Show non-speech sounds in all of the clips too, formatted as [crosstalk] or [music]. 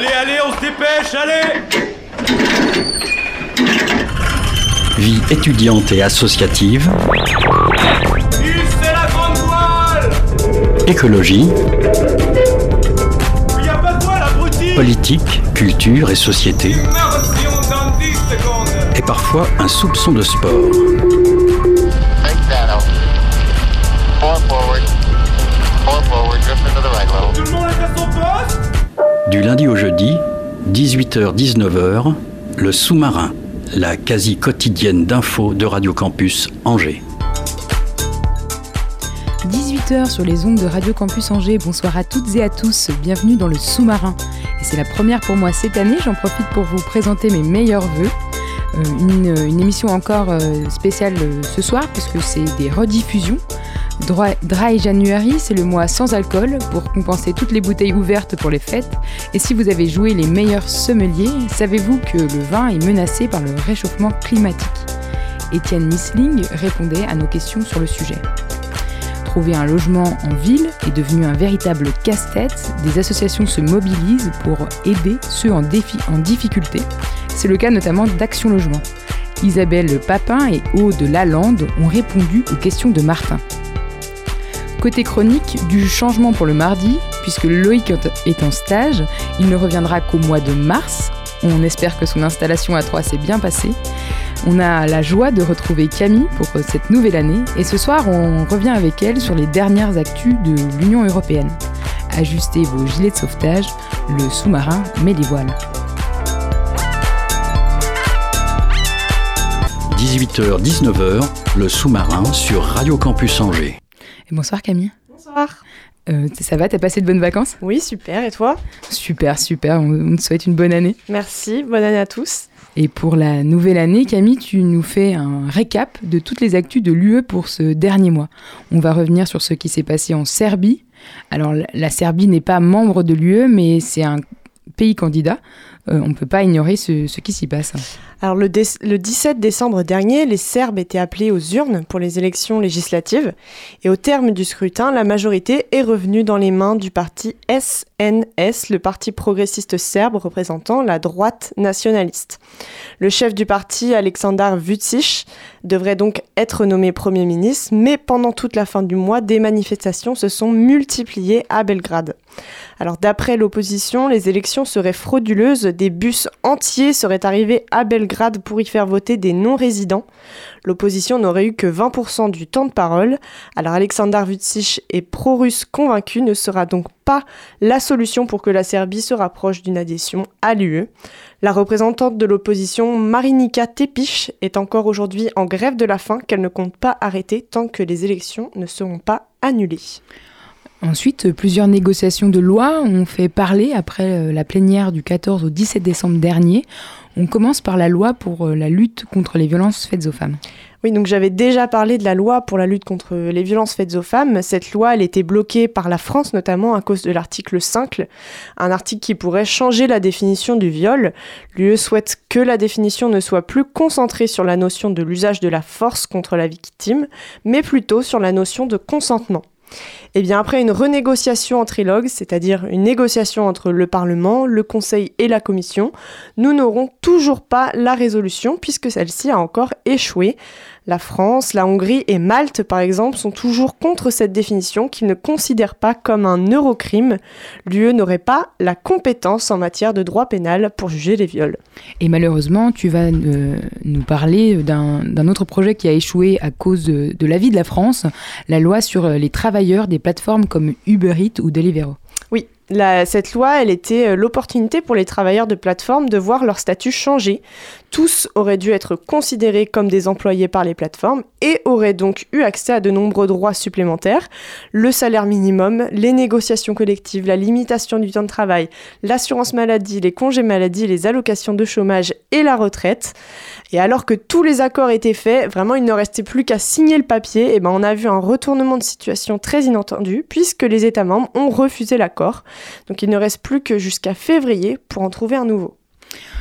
Allez, allez, on se dépêche, allez. Vie étudiante et associative, c'est la grande voile. Écologie, Il a pas de voile, abruti. Politique, culture et société, Immersion dans 10 secondes et parfois un soupçon de sport. Du lundi au jeudi, 18h-19h, le sous-marin, la quasi quotidienne d'infos de Radio Campus Angers. 18h sur les ondes de Radio Campus Angers. Bonsoir à toutes et à tous. Bienvenue dans le sous-marin. Et c'est la première pour moi cette année. J'en profite pour vous présenter mes meilleurs voeux. Euh, une, émission encore euh, spéciale euh, ce soir puisque c'est des rediffusions. Dry, January, c'est le mois sans alcool pour compenser toutes les bouteilles ouvertes pour les fêtes. Et si vous avez joué les meilleurs sommeliers, savez-vous que le vin est menacé par le réchauffement climatique? Étienne Misling répondait à nos questions sur le sujet. Trouver un logement en ville est devenu un véritable casse-tête. Des associations se mobilisent pour aider ceux en, défi- en difficulté. C'est le cas notamment d'Action Logement. Isabelle Papin et Aude Lalande ont répondu aux questions de Martin. Côté chronique, du changement pour le mardi, puisque Loïc est en stage, il ne reviendra qu'au mois de mars. On espère que son installation à 3 s'est bien passée. On a la joie de retrouver Camille pour cette nouvelle année et ce soir on revient avec elle sur les dernières actus de l'Union européenne. Ajustez vos gilets de sauvetage, le sous-marin met les voiles. 18h-19h, le sous-marin sur Radio Campus Angers. Bonsoir Camille. Bonsoir. Euh, ça va, t'as passé de bonnes vacances? Oui, super. Et toi? Super, super, on, on te souhaite une bonne année. Merci. Bonne année à tous. Et pour la nouvelle année, Camille, tu nous fais un récap de toutes les actus de l'UE pour ce dernier mois. On va revenir sur ce qui s'est passé en Serbie. Alors, la- la Serbie n'est pas membre de l'UE, mais c'est un pays candidat. Euh, on ne peut pas ignorer ce, ce qui s'y passe. Alors le, dé- le 17 décembre dernier, les Serbes étaient appelés aux urnes pour les élections législatives et au terme du scrutin, la majorité est revenue dans les mains du parti SNS, le parti progressiste serbe représentant la droite nationaliste. Le chef du parti, Aleksandar Vucic, devrait donc être nommé Premier ministre, mais pendant toute la fin du mois, des manifestations se sont multipliées à Belgrade. Alors d'après l'opposition, les élections seraient frauduleuses, des bus entiers seraient arrivés à Belgrade pour y faire voter des non-résidents. L'opposition n'aurait eu que 20% du temps de parole. Alors Aleksandar Vucic est pro-russe convaincu, ne sera donc pas la solution pour que la Serbie se rapproche d'une adhésion à l'UE. La représentante de l'opposition, Marinika Tepic, est encore aujourd'hui en grève de la faim qu'elle ne compte pas arrêter tant que les élections ne seront pas annulées. Ensuite, plusieurs négociations de loi ont fait parler après euh, la plénière du 14 au 17 décembre dernier. On commence par la loi pour euh, la lutte contre les violences faites aux femmes. Oui, donc j'avais déjà parlé de la loi pour la lutte contre les violences faites aux femmes. Cette loi, elle était bloquée par la France notamment à cause de l'article 5, un article qui pourrait changer la définition du viol. L'UE souhaite que la définition ne soit plus concentrée sur la notion de l'usage de la force contre la victime, mais plutôt sur la notion de consentement. Et bien après une renégociation en trilogue, c'est-à-dire une négociation entre le Parlement, le Conseil et la Commission, nous n'aurons toujours pas la résolution puisque celle-ci a encore échoué. La France, la Hongrie et Malte, par exemple, sont toujours contre cette définition qu'ils ne considèrent pas comme un eurocrime. L'UE n'aurait pas la compétence en matière de droit pénal pour juger les viols. Et malheureusement, tu vas euh, nous parler d'un autre projet qui a échoué à cause de, de l'avis de la France, la loi sur euh, les travailleurs des plateformes comme Uber Eats ou Deliveroo. Oui, la- cette loi, elle était euh, l'opportunité pour les travailleurs de plateforme de voir leur statut changer. Tous auraient dû être considérés comme des employés par les plateformes et auraient donc eu accès à de nombreux droits supplémentaires. Le salaire minimum, les négociations collectives, la limitation du temps de travail, l'assurance maladie, les congés maladie, les allocations de chômage et la retraite. Et alors que tous les accords étaient faits, vraiment il ne restait plus qu'à signer le papier, et ben on a vu un retournement de situation très inattendu puisque les États membres ont refusé l'accord. Donc il ne reste plus que jusqu'à février pour en trouver un nouveau.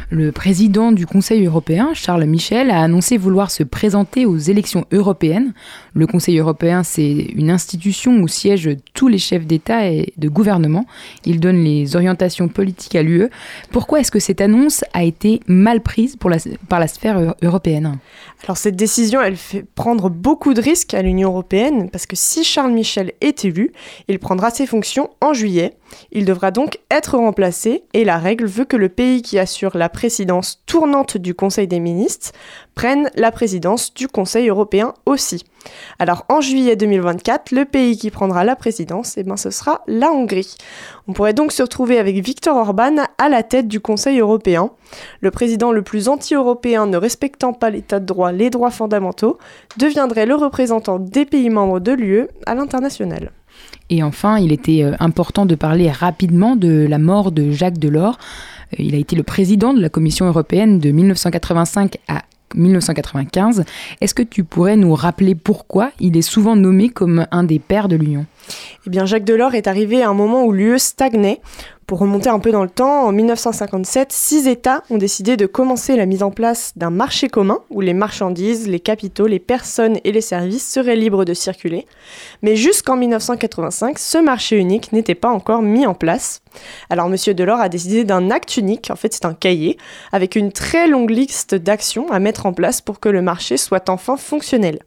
Le président du Conseil européen, Charles Michel, a annoncé vouloir se présenter aux élections européennes. Le Conseil européen, c'est une institution où siègent tous les chefs d'État et de gouvernement. Il donne les orientations politiques à l'UE. Pourquoi est-ce que cette annonce a été mal prise par la sphère européenne? Alors cette décision, elle fait prendre beaucoup de risques à l'Union européenne parce que si Charles Michel est élu, il prendra ses fonctions en juillet. Il devra donc être remplacé et la règle veut que le pays qui assure la présidence tournante du Conseil des ministres prenne la présidence du Conseil européen aussi. Alors en juillet 2024, le pays qui prendra la présidence, eh ben, ce sera la Hongrie. On pourrait donc se retrouver avec Viktor Orban à la tête du Conseil européen. Le président le plus anti-européen ne respectant pas l'état de droit, les droits fondamentaux, deviendrait le représentant des pays membres de l'UE à l'international. Et enfin, il était euh, important de parler rapidement de la mort de Jacques Delors. Euh, il a été le président de la Commission européenne de 1985 à 1995. Est-ce que tu pourrais nous rappeler pourquoi il est souvent nommé comme un des pères de l'Union? Eh bien, Jacques Delors est arrivé à un moment où l'UE stagnait. Pour remonter un peu dans le temps, en 1957, six États ont décidé de commencer la mise en place d'un marché commun où les marchandises, les capitaux, les personnes et les services seraient libres de circuler. Mais jusqu'en 1985, ce marché unique n'était pas encore mis en place. Alors M. Delors a décidé d'un acte unique, en fait c'est un cahier, avec une très longue liste d'actions à mettre en place pour que le marché soit enfin fonctionnel.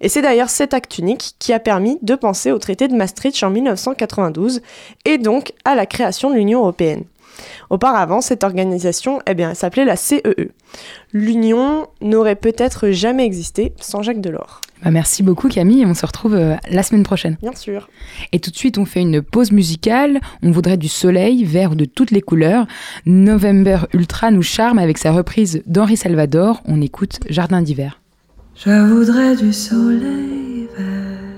Et c'est d'ailleurs cet acte unique qui a permis de penser au traité de Maastricht en 1992 et donc à la création de l'Union européenne. Auparavant, cette organisation eh bien, s'appelait la CEE. E. L'Union n'aurait peut-être jamais existé sans Jacques Delors. Bah, merci beaucoup Camille, on se retrouve euh, la semaine prochaine. Bien sûr. Et tout de suite, on fait une pause musicale. On voudrait du soleil, vert de toutes les couleurs. November Ultra nous charme avec sa reprise d'Henri Salvador. On écoute Jardin d'hiver. Je voudrais du soleil vert,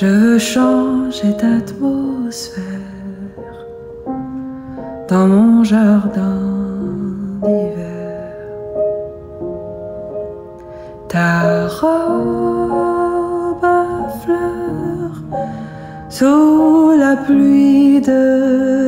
Je veux changer d'atmosphère dans mon jardin d'hiver. Ta robe à fleurs sous la pluie de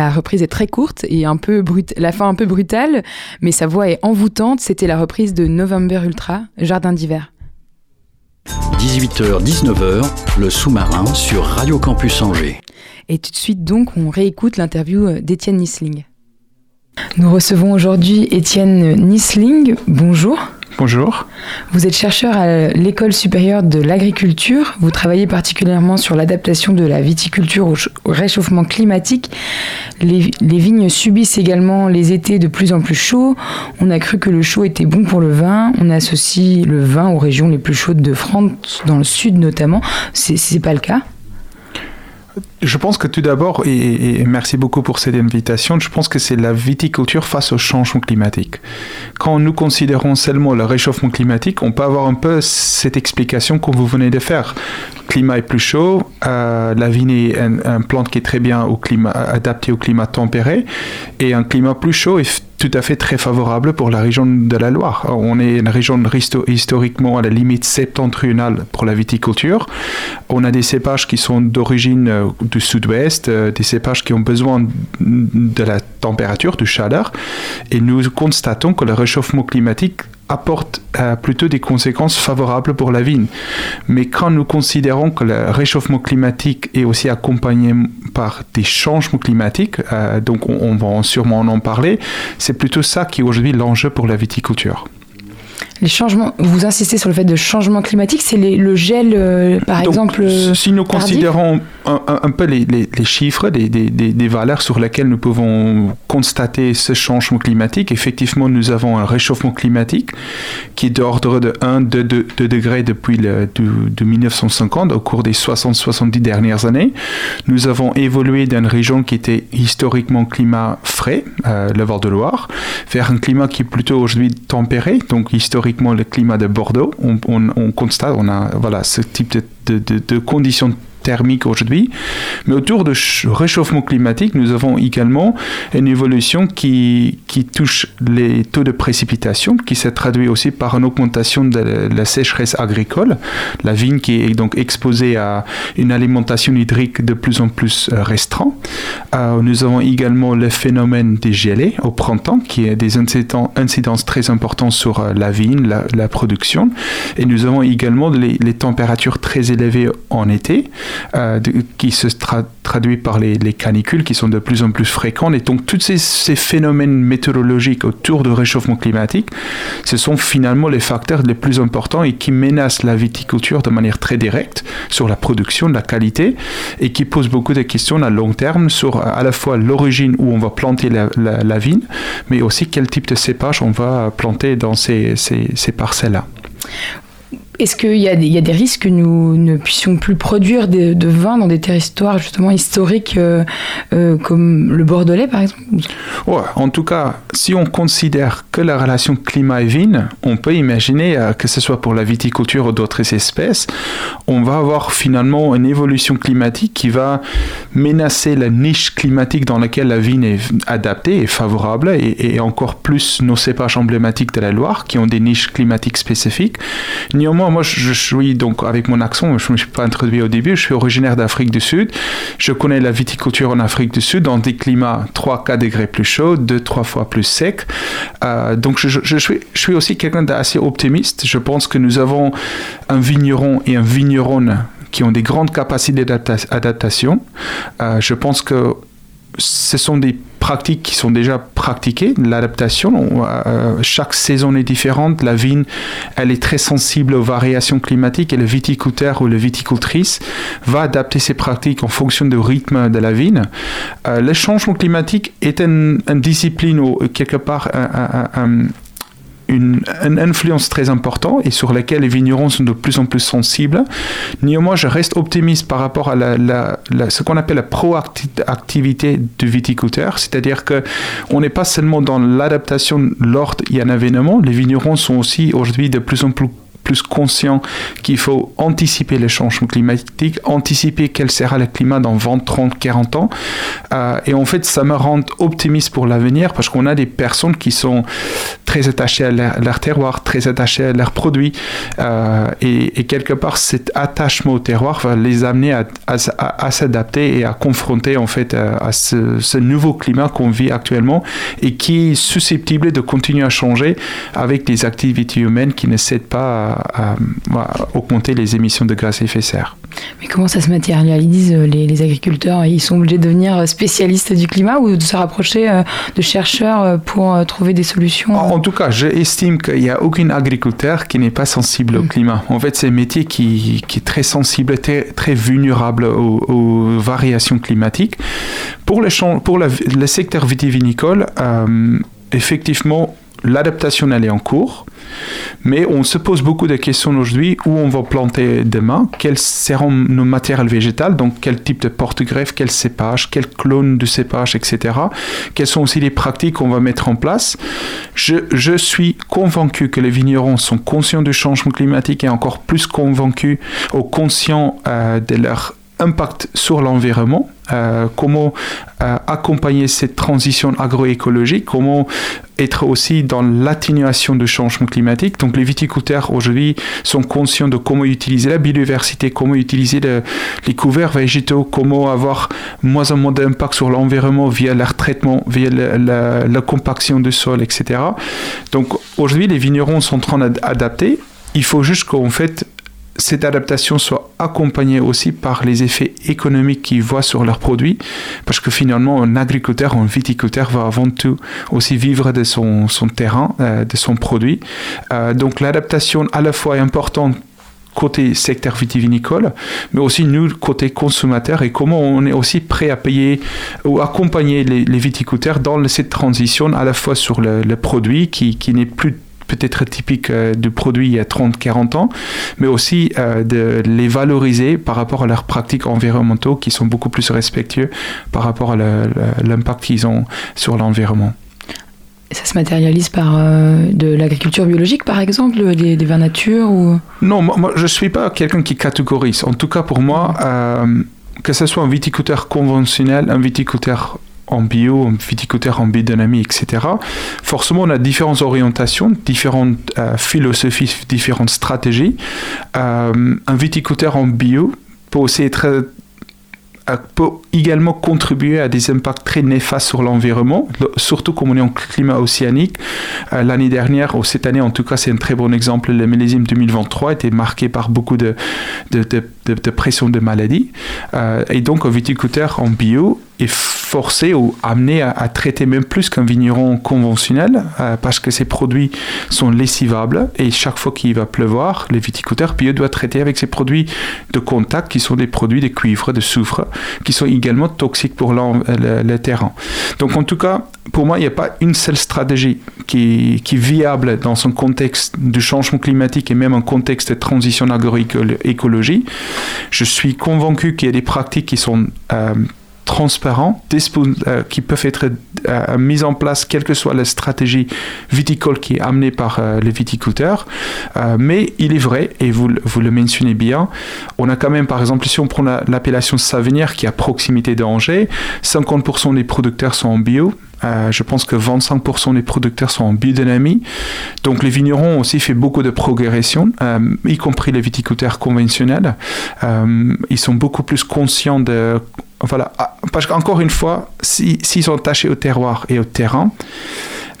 La reprise est très courte et un peu brut la fin un peu brutale, mais sa voix est envoûtante. C'était la reprise de November Ultra, Jardin d'hiver. 18h-19h, le sous-marin sur Radio Campus Angers. Et tout de suite donc, on réécoute l'interview d'Étienne Nisling. Nous recevons aujourd'hui Étienne Nisling. Bonjour. Bonjour. Vous êtes chercheur à l'École supérieure de l'agriculture. Vous travaillez particulièrement sur l'adaptation de la viticulture au, ch- au réchauffement climatique. Les, les vignes subissent également les étés de plus en plus chauds. On a cru que le chaud était bon pour le vin. On associe le vin aux régions les plus chaudes de France, dans le sud notamment. C'est pas le cas? Je pense que tout d'abord, et, merci beaucoup pour cette invitation, je pense que c'est la viticulture face au changement climatique. Quand nous considérons seulement le réchauffement climatique, on peut avoir un peu cette explication que vous venez de faire. Le climat est plus chaud, euh, la vigne est un, un plante qui est très bien au climat, adapté au climat tempéré, et un climat plus chaud est tout à fait très favorable pour la région de la Loire. On est une région histo- historiquement à la limite septentrionale pour la viticulture. On a des cépages qui sont d'origine euh, du sud-ouest, euh, des cépages qui ont besoin de la température, du chaleur, et nous constatons que le réchauffement climatique apporte euh, plutôt des conséquences favorables pour la vigne. Mais quand nous considérons que le réchauffement climatique est aussi accompagné par des changements climatiques, euh, donc on, on va sûrement en parler, c'est plutôt ça qui est aujourd'hui l'enjeu pour la viticulture. Les changements, vous insistez sur le fait de changement climatique, c'est le gel, euh, par Donc, exemple. euh, si nous tardif considérons un, un- un peu les, les- les chiffres, des, des- des- des valeurs sur lesquelles nous pouvons constater ce changement climatique, effectivement, nous avons un réchauffement climatique qui est d'ordre de 1, 2, 2, 2 degrés depuis le, du- de 1950, au cours des 60-70 dernières années. Nous avons évolué d'une région qui était historiquement climat frais, euh, le Val-de-Loire, vers un climat qui est plutôt aujourd'hui tempéré, donc historiquement le climat de Bordeaux. On, on- on constate, on a voilà, ce type de, de- de- de conditions thermiques aujourd'hui. Mais autour du réchauffement climatique, nous avons également une évolution qui, qui touche les taux de précipitation, qui se traduit aussi par une augmentation de la sécheresse agricole. La vigne qui est donc exposée à une alimentation hydrique de plus en plus euh, restreinte. Euh, nous avons également le phénomène des gelées au printemps, qui a des incidences très importantes sur euh, la vigne, la, production. Et nous avons également les températures très élevées en été, euh, qui se tra- traduit par les, les canicules qui sont de plus en plus fréquentes. Et donc, tous ces, phénomènes météorologiques autour du réchauffement climatique, ce sont finalement les facteurs les plus importants et qui menacent la viticulture de manière très directe sur la production, la qualité, et qui posent beaucoup de questions à long terme sur euh, à la fois l'origine où on va planter la, vigne, mais aussi quel type de cépage on va planter dans ces- ces parcelles-là. Est-ce qu'il y, a des- risques que nous ne puissions plus produire de, vin dans des territoires justement historiques euh, euh, comme le Bordelais par exemple? En tout cas, si on considère que la relation climat et vigne, on peut imaginer euh, que ce soit pour la viticulture ou d'autres espèces, on va avoir finalement une évolution climatique qui va menacer la niche climatique dans laquelle la vigne est adaptée et favorable, et, et encore plus nos cépages emblématiques de la Loire qui ont des niches climatiques spécifiques. Néanmoins, moi, je, je suis donc avec mon accent, je ne me suis pas introduit au début, je suis originaire d'Afrique du Sud. Je connais la viticulture en Afrique du Sud dans des climats 3-4 degrés plus chauds, 2-3 fois plus secs. Euh, donc, je, suis aussi quelqu'un d'assez optimiste. Je pense que nous avons un vigneron et un vigneronne qui ont des grandes capacités d'adaptation. Euh, je pense que ce sont des pratiques qui sont déjà pratiquées, l'adaptation. On- euh, chaque saison est différente. La vigne, elle est très sensible aux variations climatiques et le viticulteur ou la viticultrice va adapter ses pratiques en fonction du rythme de la vigne. Euh, le changement climatique est une, discipline ou quelque part un- une, influence très importante et sur laquelle les vignerons sont de plus en plus sensibles. Néanmoins, je reste optimiste par rapport à ce qu'on appelle la proactivité du viticulteur, c'est-à-dire que on n'est pas seulement dans l'adaptation lors il y a un événement, les vignerons sont aussi aujourd'hui de plus en plus plus conscients qu'il faut anticiper les changements climatiques, anticiper quel sera le climat dans 20, 30, 40 ans. Euh, et en fait, ça me rend optimiste pour l'avenir parce qu'on a des personnes qui sont très attachées à leur, terroir, très attachées à leurs produits. Euh, et, quelque part, cet attachement au terroir va les amener à s'adapter et à confronter en fait euh, à ce, ce nouveau climat qu'on vit actuellement et qui est susceptible de continuer à changer avec des activités humaines qui ne cèdent pas à, à- à augmenter les émissions de gaz à effet de serre. Mais comment ça se matérialise? Euh, les, les agriculteurs Ils sont obligés de devenir spécialistes du climat ou de se rapprocher euh, de chercheurs euh, pour euh, trouver des solutions En, en tout cas, j'estime qu'il n'y a aucun agriculteur qui n'est pas sensible au Mm. climat. En fait, c'est un métier qui, qui est très sensible, très, très vulnérable aux, aux variations climatiques. Pour le, champ- pour la- le secteur vitivinicole, euh, effectivement, l'adaptation elle est en cours, mais on se pose beaucoup de questions aujourd'hui où on va planter demain, quels seront nos matériels végétales, donc quel type de porte-greffe, quel cépage, quel clone de cépage, etc. Quelles sont aussi les pratiques qu'on va mettre en place. Je, suis convaincu que les vignerons sont conscients du changement climatique et encore plus convaincus ou conscients euh, de leur impact sur l'environnement, euh, comment euh, accompagner cette transition agroécologique, comment être aussi dans l'atténuation du changement climatique. Donc les viticulteurs aujourd'hui sont conscients de comment utiliser la biodiversité, comment utiliser les couverts végétaux, comment avoir moins en moins d'impact sur l'environnement via leur traitement, via la, la compaction du sol, etc. Donc aujourd'hui les vignerons sont en train d'adapter. Il faut juste qu'en fait cette adaptation soit accompagnée aussi par les effets économiques qu'ils voient sur leurs produits, parce que finalement, un agriculteur, un viticulteur va avant tout aussi vivre de son, son terrain, euh, de son produit. Euh, donc l'adaptation à la fois est importante côté secteur vitivinicole, mais aussi nous, côté consommateur, et comment on est aussi prêt à payer ou accompagner les, viticulteurs dans cette transition à la fois sur le, le produit qui, qui n'est plus peut-être typique euh, du produit il y a 30-40 ans, mais aussi euh, de les valoriser par rapport à leurs pratiques environnementaux qui sont beaucoup plus respectueux par rapport à l'impact qu'ils ont sur l'environnement. Ça se matérialise par euh, de l'agriculture biologique, par exemple, des, vins nature ou... Non, moi, je ne suis pas quelqu'un qui catégorise. En tout cas, pour moi, que ce soit un viticulteur conventionnel, un viticulteur en bio, en viticulteur, en biodynamie, etc. Forcément, on a différentes orientations, différentes euh, philosophies, différentes stratégies. Euh, un viticulteur en bio peut aussi être peut également contribuer à des impacts très néfastes sur l'environnement, surtout comme on est en climat océanique. Euh, l'année dernière, ou cette année en tout cas, c'est un très bon exemple, le millésime 2023 était marqué par beaucoup de, de, de, pression de maladies. Euh, et donc, un viticulteur en bio forcé ou amené à, traiter même plus qu'un vigneron conventionnel euh, parce que ses produits sont lessivables et chaque fois qu'il va pleuvoir, le viticulteur bio doit traiter avec ses produits de contact qui sont des produits de cuivre, de soufre, qui sont également toxiques pour le, terrain. Donc en tout cas, pour moi, il n'y a pas une seule stratégie qui, est viable dans son contexte du changement climatique et même en contexte de transition agroécologie. Je suis convaincu qu'il y a des pratiques qui sont euh, transparents, euh, qui peuvent être euh, mises en place, quelle que soit la stratégie viticole qui est amenée par euh, les viticulteurs. mais il est vrai, et vous, vous le mentionnez bien, on a quand même, par exemple, si on prend l'appellation Savinière qui est à proximité d'Angers, 50% des producteurs sont en bio, je pense que 25% des producteurs sont en biodynamie. Donc les vignerons ont aussi fait beaucoup de progression, y compris les viticulteurs conventionnels. ils sont beaucoup plus conscients de voilà, ah, parce qu'encore une fois, s'ils sont attachés au terroir et au terrain,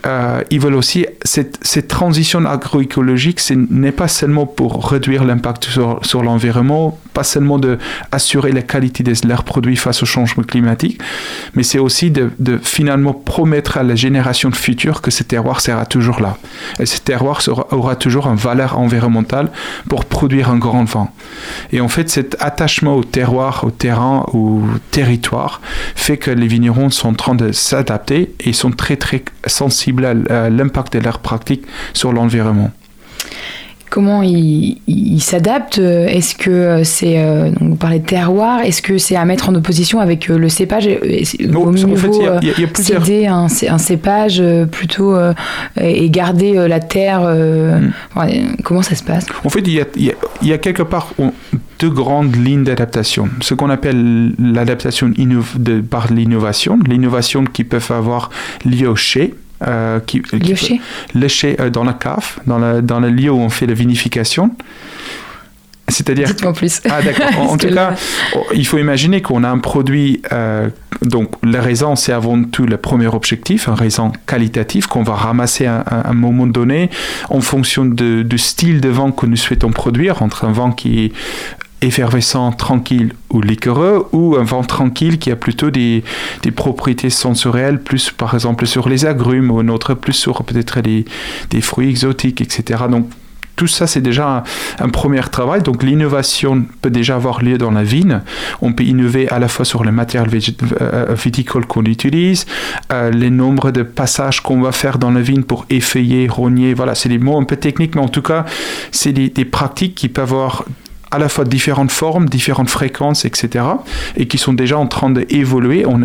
euh, ils veulent aussi cette, transition agroécologique, ce n'est pas seulement pour réduire l'impact sur, l'environnement, pas seulement de assurer la qualité de leurs produits face au changement climatique, mais c'est aussi de, finalement promettre à la génération future que ce terroir sera toujours là. Et ce terroir aura toujours une valeur environnementale pour produire un grand vin. Et en fait, cet attachement au terroir, au terrain, au territoire, fait que les vignerons sont en train de s'adapter et sont très très sensibles à l'impact de leurs pratiques sur l'environnement comment ils s'adaptent Est-ce que c'est, euh, vous parlez de terroir, est-ce que c'est à mettre en opposition avec euh, le cépage non, en fait, il y a, plusieurs... céder un, cépage euh, plutôt et garder la terre. Comment ça se passe? En fait, il y a, il y a quelque part deux grandes lignes d'adaptation. Ce qu'on appelle l'adaptation par l'innovation, l'innovation qui peuvent avoir lieu au chai, euh, qui, qui lécher euh, dans la cave, dans, la, dans le lieu où on fait la vinification. C'est-à-dire. En plus. Ah, d'accord. [laughs] En, tout cas, oh, il faut imaginer qu'on a un produit. Euh, donc, la raisin, c'est avant tout le premier objectif, un raisin qualitatif qu'on va ramasser à, un moment donné en fonction de, du style de vin que nous souhaitons produire, entre un vin qui est effervescent, tranquille ou liquoreux, ou un vent tranquille qui a plutôt des, des, propriétés sensorielles, plus par exemple sur les agrumes, ou un autre plus sur peut-être des, fruits exotiques, etc. Donc tout ça, c'est déjà un, premier travail. Donc l'innovation peut déjà avoir lieu dans la vigne. On peut innover à la fois sur le matériel euh, viticole qu'on utilise, euh, les nombres de passages qu'on va faire dans la vigne pour effeuiller, rogner. Voilà, c'est des mots un peu techniques, mais en tout cas, c'est des pratiques qui peuvent avoir à la fois différentes formes, différentes fréquences, etc. et qui sont déjà en train d'évoluer. On,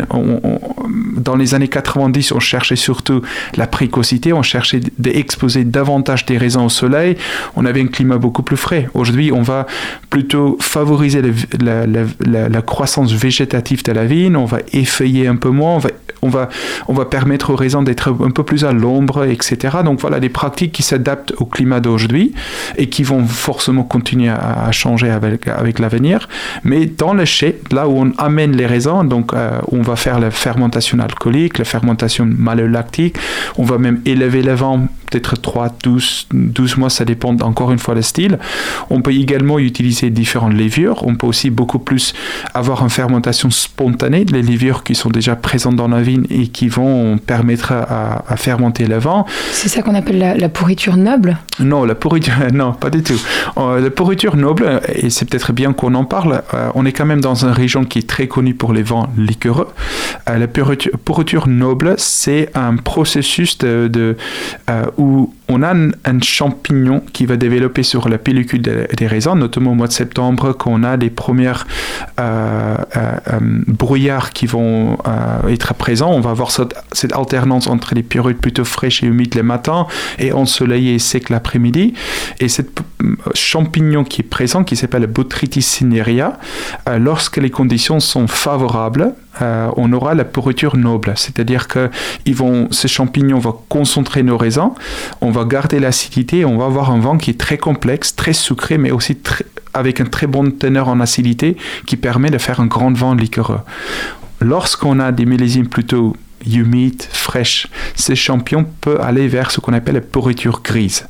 dans les années 90, on cherchait surtout la précocité, on cherchait d'exposer davantage des raisins au soleil, on avait un climat beaucoup plus frais. Aujourd'hui, on va plutôt favoriser la, croissance végétative de la vigne, on va effeuiller un peu moins, on va, on va permettre aux raisins d'être un peu plus à l'ombre, etc. Donc voilà, des pratiques qui s'adaptent au climat d'aujourd'hui et qui vont forcément continuer à, changer avec, l'avenir. Mais dans le chai, là où on amène les raisins, donc euh, on va faire la fermentation alcoolique, la fermentation malolactique, on va même élever le vent peut-être 3, 12, 12 mois, ça dépend encore une fois le style. On peut également utiliser différentes levures. On peut aussi beaucoup plus avoir une fermentation spontanée, les levures qui sont déjà présentes dans la vigne et qui vont permettre à, fermenter le vin. C'est ça qu'on appelle la, pourriture noble? Non, la pourriture, [laughs] non, pas du tout. Euh, la pourriture noble, et c'est peut-être bien qu'on en parle, euh, on est quand même dans une région qui est très connue pour les vins liquoreux. Euh, la pourriture, noble, c'est un processus de, de où on a un, champignon qui va développer sur la pellicule des raisins, notamment au mois de septembre, quand on a les premières euh, euh, euh, brouillards qui vont être présents. On va avoir cette, alternance entre les périodes plutôt fraîches et humides les matins et ensoleillées et secs l'après-midi. Et ce champignon qui est présent, qui s'appelle Botrytis cinerea, lorsque les conditions sont favorables, on aura la pourriture noble, c'est-à-dire que ils vont, ces champignons vont concentrer nos raisins, va garder l'acidité, on va avoir un vin qui est très complexe, très sucré, mais aussi avec un très bon teneur en acidité qui permet de faire un grand vin liquoreux. Lorsqu'on a des millésimes plutôt humides, fraîches, ces champions peuvent aller vers ce qu'on appelle la pourriture grise.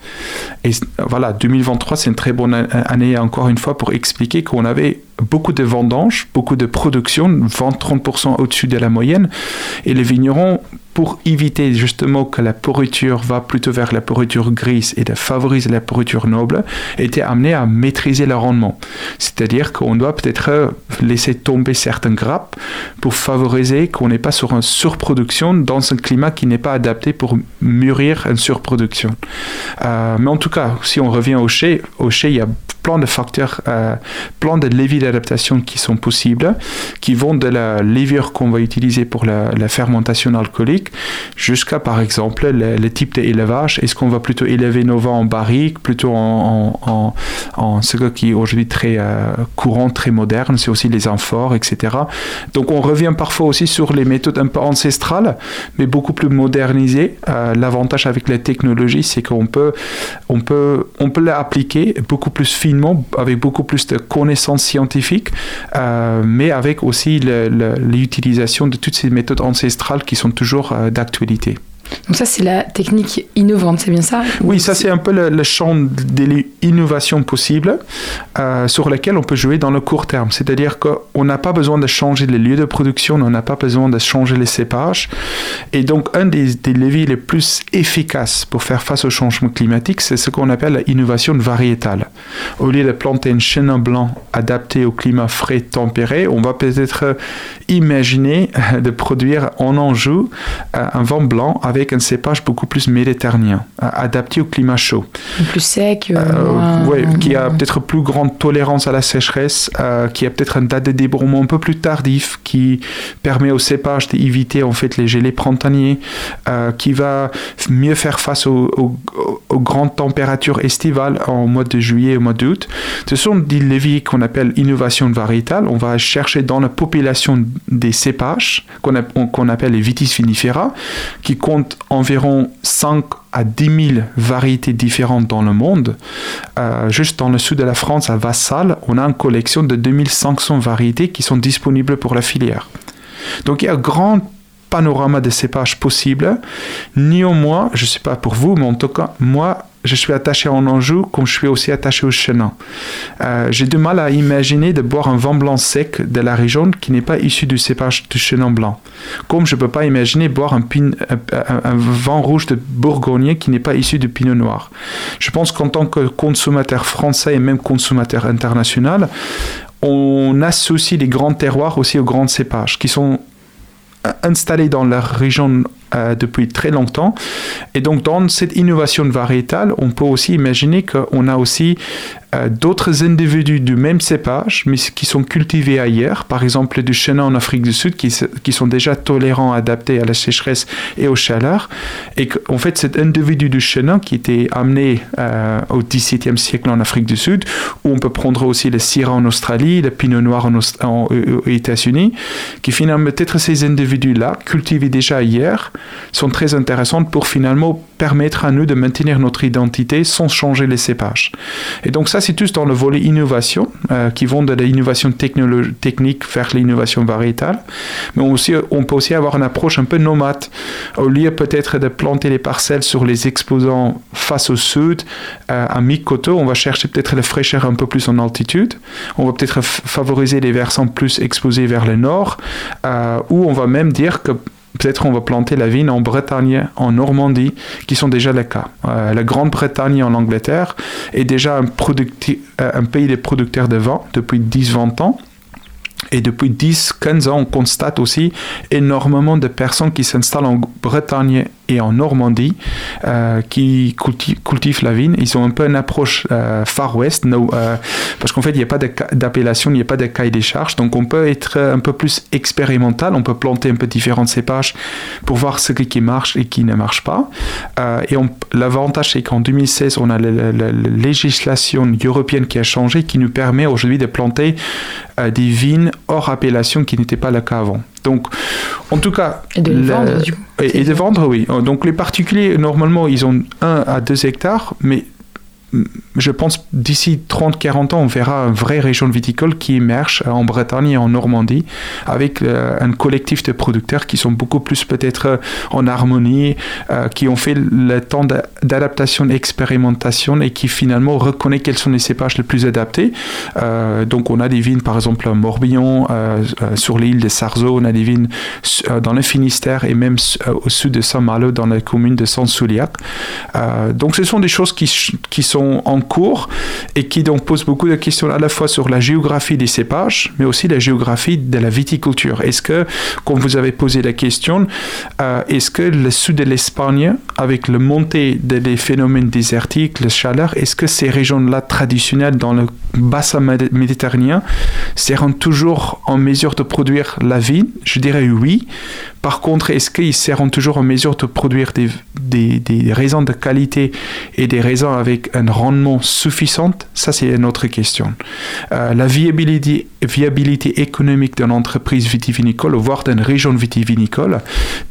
Et voilà, 2023, c'est une très bonne année encore une fois pour expliquer qu'on avait beaucoup de vendanges, beaucoup de production, 20-30% au-dessus de la moyenne, et les vignerons pour éviter justement que la pourriture va plutôt vers la pourriture grise et de favoriser la pourriture noble, étaient amenés à maîtriser le rendement. C'est-à-dire qu'on doit peut-être laisser tomber certaines grappes pour favoriser qu'on n'est pas sur une surproduction dans un climat qui n'est pas adapté pour mûrir une surproduction. Euh, mais en tout cas, si on revient au chai, au chai, il y a plein de facteurs, euh, plein de leviers d'adaptation qui sont possibles, qui vont de la levure qu'on va utiliser pour la, fermentation alcoolique jusqu'à par exemple le, type d'élevage. Est-ce qu'on va plutôt élever nos vins en barrique, plutôt en, en, ce qui est aujourd'hui très euh, courant, très moderne, c'est aussi les amphores, etc. Donc on revient parfois aussi sur les méthodes un peu ancestrales, mais beaucoup plus modernisées. Euh, l'avantage avec la technologie, c'est qu'on peut, on peut, on peut l'appliquer beaucoup plus finement, avec beaucoup plus de connaissances scientifiques, euh, mais avec aussi l'utilisation de toutes ces méthodes ancestrales qui sont toujours euh, d'actualité. Donc ça, c'est la technique innovante, c'est bien ça Oui, ça c'est un peu le, champ de l'innovation possible euh, sur lequel on peut jouer dans le court terme. C'est-à-dire qu'on n'a pas besoin de changer les lieux de production, on n'a pas besoin de changer les cépages. Et donc, un des, leviers les plus efficaces pour faire face au changement climatique, c'est ce qu'on appelle l'innovation variétale. Au lieu de planter un chenin blanc adapté au climat frais tempéré, on va peut-être imaginer [laughs] de produire en Anjou euh, un vent blanc avec avec un cépage beaucoup plus méditerranéen, adapté au climat chaud. Plus sec. Euh, euh qui a peut-être plus grande tolérance à la sécheresse, euh, qui a peut-être une date de débrouillement un peu plus tardif, qui permet au cépage d'éviter en fait les gelées printaniers, euh, qui va mieux faire face aux, aux, grandes températures estivales en mois de juillet et au mois d'août. Ce sont des leviers qu'on appelle innovation variétale. On va chercher dans la population des cépages qu'on appelle les vitis vinifera, qui comptent environ 5 à 10 000 variétés différentes dans le monde. Euh, juste dans le sud de la France, à Vassal, on a une collection de 2500 variétés qui sont disponibles pour la filière. Donc il y a un grand panorama de cépages possibles. Néanmoins, je ne sais pas pour vous, mais en tout cas, moi, je suis attaché en Anjou comme je suis aussi attaché au chenin. Euh, j'ai du mal à imaginer de boire un vin blanc sec de la région qui n'est pas issu du cépage du chenin blanc. Comme je ne peux pas imaginer boire un, vin rouge de Bourgogne qui n'est pas issu du pinot noir. Je pense qu'en tant que consommateur français et même consommateur international, on associe les grands terroirs aussi aux grands cépages qui sont installés dans la région euh, depuis très longtemps. Et donc, dans cette innovation variétale, on peut aussi imaginer qu'on a aussi euh, d'autres individus du même cépage, mais qui sont cultivés ailleurs, par exemple du chenin en Afrique du Sud, qui, sont déjà tolérants, adaptés à la sécheresse et aux chaleurs. Et en fait, cet individu du chenin qui était amené euh, au XVIIe siècle en Afrique du Sud, où on peut prendre aussi le Syrah en Australie, le Pinot Noir aux États-Unis, qui finalement, peut-être ces individus-là, cultivés déjà hier, sont très intéressants pour finalement permettre à nous de maintenir notre identité sans changer les cépages. Et donc ça, c'est tout dans le volet innovation, euh, qui vont de l'innovation technique vers l'innovation variétale. Mais on, aussi, on peut aussi avoir une approche un peu nomade. Au lieu peut-être de planter les parcelles sur les exposants face au sud, euh, à mi-coteau, on va chercher peut-être la fraîcheur un peu plus en altitude. On va peut-être favoriser les versants plus exposés vers le nord, euh, ou on va même dire que peut-être on va planter la vigne en Bretagne, en Normandie, qui sont déjà le cas. Euh, la Grande-Bretagne en Angleterre est déjà un, euh, un pays des producteurs de vin depuis 10-20 ans. Et depuis 10-15 ans, on constate aussi énormément de personnes qui s'installent en Bretagne et en Normandie euh, qui cultivent, la vigne. Ils ont un peu une approche euh, Far West, euh, parce qu'en fait, il n'y a pas d'appellation, il n'y a pas de cahier des charges. Donc, on peut être un peu plus expérimental. On peut planter un peu différents cépages pour voir ce qui marche et qui ne marche pas. et l'avantage, c'est qu'en 2016, on a la, législation européenne qui a changé, qui nous permet aujourd'hui de planter des vignes hors appellation qui n'était pas le cas avant. Donc, en tout cas. Et de vendre, du coup. Et, et, de vendre, oui. Donc, les particuliers, normalement, ils ont 1 à 2 hectares, mais je pense d'ici 30-40 ans, on verra une vraie région viticole qui émerge en Bretagne et en Normandie avec euh, un collectif de producteurs qui sont beaucoup plus peut-être en harmonie, euh, qui ont fait le temps d'adaptation, d'expérimentation et qui finalement reconnaît quels sont les cépages les plus adaptés. Euh, donc on a des vignes par exemple à Morbihan, sur l'île de Sarzeau, on a des vignes dans le Finistère et même au sud de Saint-Malo dans la commune de Saint-Souliac. donc ce sont des choses qui, qui sont en cours et qui donc posent beaucoup de questions à la fois sur la géographie des cépages, mais aussi la géographie de la viticulture. Est-ce que, comme vous avez posé la question, euh, est-ce que le sud de l'Espagne, avec le montée des phénomènes désertiques, la chaleur, est-ce que ces régions-là traditionnelles dans le bassin méditerranéen seront toujours en mesure de produire la vigne? Je dirais oui. Par contre, est-ce qu'ils seront toujours en mesure de produire des, raisins de qualité et des raisins avec un rendement suffisant? Ça, c'est une autre question. Euh, la viabilité, viabilité économique d'une entreprise vitivinicole, voire d'une région vitivinicole,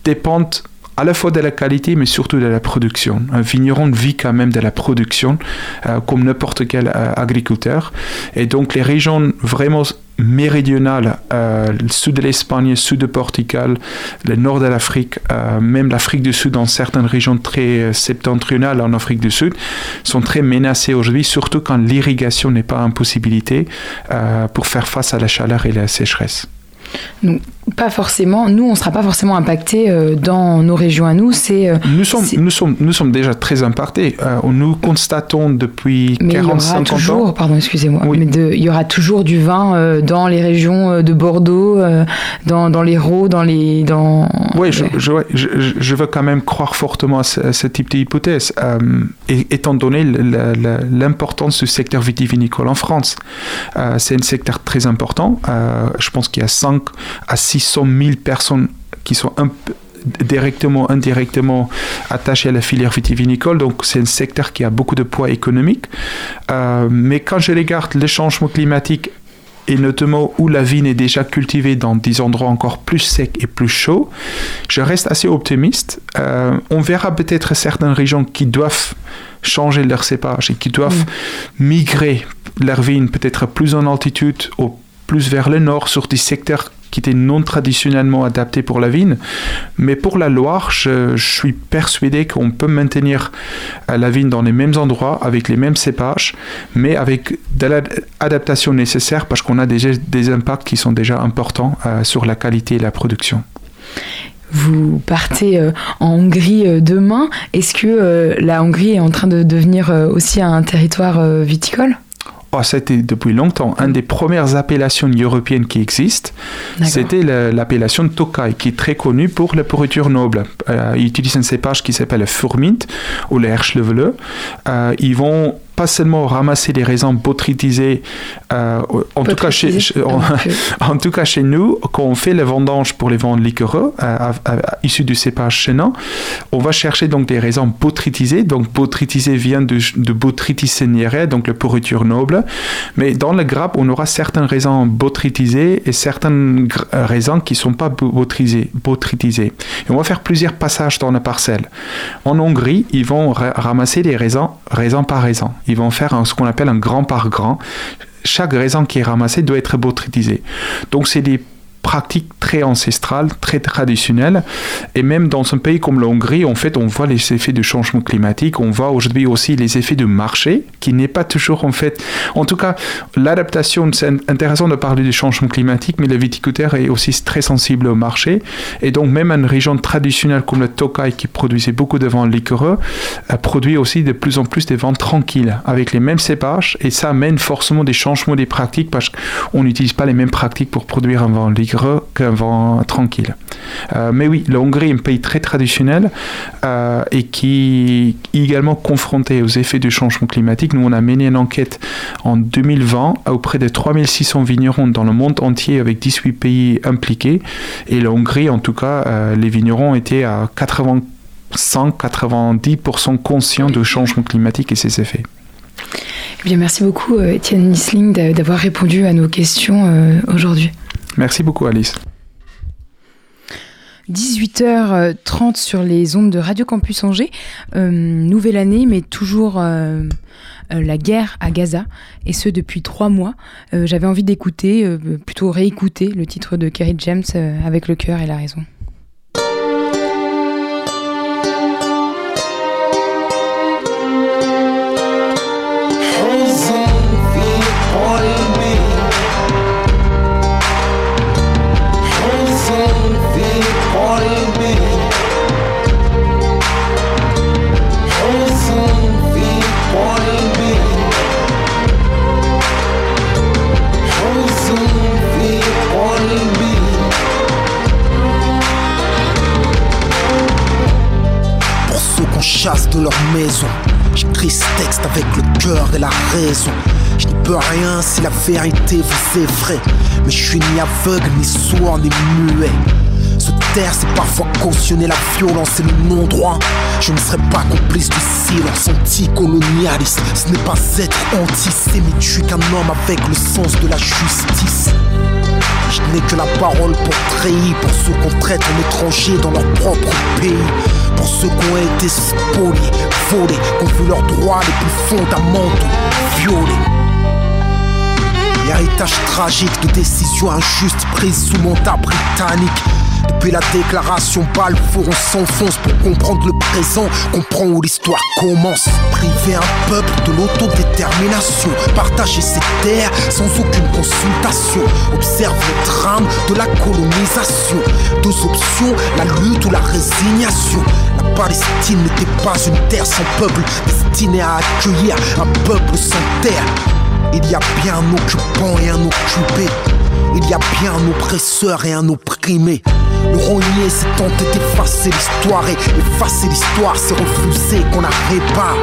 dépend à la fois de la qualité, mais surtout de la production. Un vigneron vit quand même de la production, euh, comme n'importe quel euh, agriculteur. Et donc les régions vraiment méridionales, euh, le sud de l'Espagne, le sud de Portugal, le nord de l'Afrique, même l'Afrique du Sud dans certaines régions très septentrionales en Afrique du Sud, sont très menacées aujourd'hui, surtout quand l'irrigation n'est pas une possibilité pour faire face à la chaleur et la sécheresse. Pas forcément, nous, on ne sera pas forcément impacté euh, dans nos régions à nous. C'est, euh, nous, sommes, nous, sommes, nous sommes déjà très impactés. Euh, nous constatons depuis 45 toujours, Pardon, excusez-moi. Mais il y aura toujours du vin dans les régions de Bordeaux, dans, dans l'Hérault, dans les. Dans... Oui, je, je, je, veux quand même croire fortement à ce, type d'hypothèse, étant donné l'importance du secteur vitivinicole en France. c'est un secteur très important. je pense qu'il y a 5 à 6 600 000 personnes qui sont un directement, indirectement attachées à la filière vitivinicole. Donc c'est un secteur qui a beaucoup de poids économique. Euh, mais quand je regarde les changements climatiques et notamment où la vigne est déjà cultivée dans des endroits encore plus secs et plus chauds, je reste assez optimiste. Euh, on verra peut-être certaines régions qui doivent changer leur cépage et qui doivent mm. migrer leur vigne peut-être plus en altitude ou plus vers le nord sur des secteurs qui était non traditionnellement adapté pour la vigne. Mais pour la Loire, je, suis persuadé qu'on peut maintenir euh, la vigne dans les mêmes endroits, avec les mêmes cépages, mais avec de l'adaptation nécessaire parce qu'on a déjà des impacts qui sont déjà importants euh, sur la qualité et la production vous partez euh, en Hongrie demain. Est-ce que la Hongrie est en train de devenir aussi un territoire viticole? Oh, c'était depuis longtemps. Une des premières appellations européennes qui existent, c'était l'appellation de Tokai, qui est très connue pour la pourriture noble. Euh, ils utilisent un cépage qui s'appelle le Furmint ou le Herschleveleux. Euh, ils vont pas seulement ramasser les raisins botrytisés, euh, en, tout cas chez, Botrytisés. Ah, [laughs] en tout cas chez nous, quand on fait les vendanges pour les vins liquoreux euh, issus du cépage chenin, on va chercher donc des raisins botrytisés. Donc botrytisé vient de, de botrytis senierae, donc la pourriture noble. Mais dans le grappe, on aura certains raisins botrytisés et certains euh, raisins qui ne sont pas bo- botrytisés, botrytisés. Et on va faire plusieurs passages dans la parcelle. En Hongrie, ils vont ra- ramasser les raisins, raisin par raisin. Ils vont faire ce qu'on appelle un grand par grand. Chaque raisin qui est ramassé doit être botrytisé. Donc c'est des pratiques très ancestrales, très traditionnelles. Et même dans un pays comme la Hongrie, en fait, on voit les effets du changement climatique. On voit aujourd'hui aussi les effets du marché, qui n'est pas toujours, en fait... En tout cas, l'adaptation, c'est intéressant de parler du changement climatique, mais le viticulteur est aussi très sensible au marché. Et donc, même une région traditionnelle comme le Tokai, qui produisait beaucoup de vins liquoreux, euh, produit aussi de plus en plus des vins tranquilles, avec les mêmes cépages. Et ça amène forcément des changements des pratiques, parce qu'on n'utilise pas les mêmes pratiques pour produire un vin liquoreux qu'un vin tranquille. Euh, mais oui, la Hongrie est un pays très traditionnel euh, et qui est également confronté aux effets du changement climatique. Nous, on a mené une enquête en 2020 auprès de 3600 vignerons dans le monde entier avec 18 pays impliqués. Et la Hongrie, en tout cas, euh, les vignerons étaient à 85-90% conscients du changement climatique et ses effets. Eh bien, merci beaucoup, Étienne Nisling, d'a- d'avoir répondu à nos questions aujourd'hui. Merci beaucoup, Alice. 18h30 sur les ondes de Radio Campus Angers. Euh, nouvelle année, mais toujours euh, euh, la guerre à Gaza, et ce depuis trois mois. J'avais envie d'écouter, plutôt réécouter, le titre de Kerry James avec le cœur et la raison. De leur maison, j'écris ce texte avec le cœur et la raison. Je n'y peux rien si la vérité vous effraie. Mais je suis ni aveugle, ni sourd, ni muet. Se taire, c'est parfois cautionner la violence et le non-droit. Je ne serai pas complice du silence anticolonialiste. Ce n'est pas être antisémite, je suis qu'un homme avec le sens de la justice. Je n'ai que la parole pour trahir, pour ceux qu'on traite en étrangers dans leur propre pays. Pour ceux qui ont été spoliés, volés, qui ont vu leurs droits les plus fondamentaux violés. Héritage tragique de décisions injustes prises sous mandat britannique. Depuis la déclaration Balfour, on s'enfonce pour comprendre le présent, comprendre où l'histoire commence. Priver un peuple de l'autodétermination, partager ses terres sans aucune consultation. Observe le drame de la colonisation. Deux options, la lutte ou la résignation. La Palestine n'était pas une terre sans peuple, destinée à accueillir un peuple sans terre. Il y a bien un occupant et un occupé. Il y a bien un oppresseur et un opprimé. Le renier, c'est tenter d'effacer l'histoire et effacer l'histoire, c'est refuser qu'on la répare.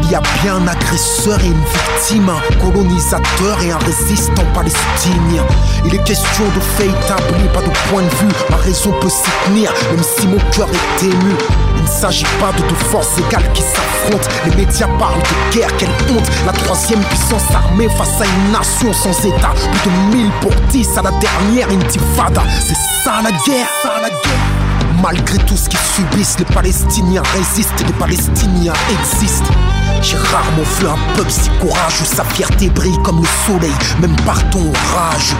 Il y a bien un agresseur et une victime, un colonisateur et un résistant palestinien. Il est question de faits établis, pas de point de vue. Ma raison peut s'y tenir, même si mon cœur est ému. Il ne s'agit pas de deux forces égales qui s'affrontent. Les médias parlent de guerre, quelle honte. La troisième puissance armée face à une nation sans état. Plus de 1000 pour 10 à la dernière intifada. C'est ça la guerre, ça la guerre. Malgré tout ce qu'ils subissent, les Palestiniens résistent les Palestiniens existent. J'ai rarement vu un peuple si courageux, sa fierté brille comme le soleil, même par ton orage.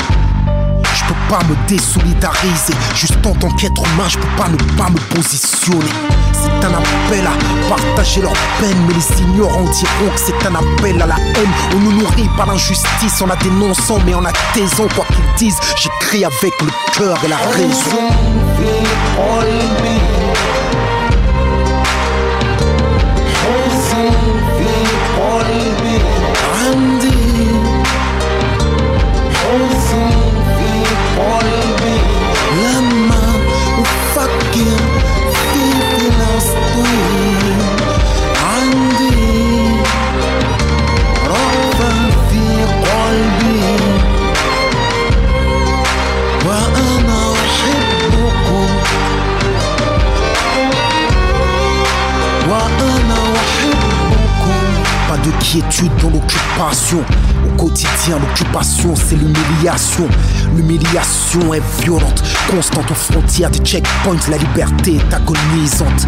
Je peux pas me désolidariser, juste en tant qu'être humain, je peux pas ne pas me positionner. C'est un appel à partager leur peine, mais les ignorants diront que c'est un appel à la haine. On nous nourrit par l'injustice en la dénonçant, mais en la taisant, quoi qu'ils disent, j'écris avec le cœur et la raison. Dans l'occupation. Au quotidien, l'occupation, c'est l'humiliation. L'humiliation est violente, constante aux frontières des checkpoints. La liberté est agonisante.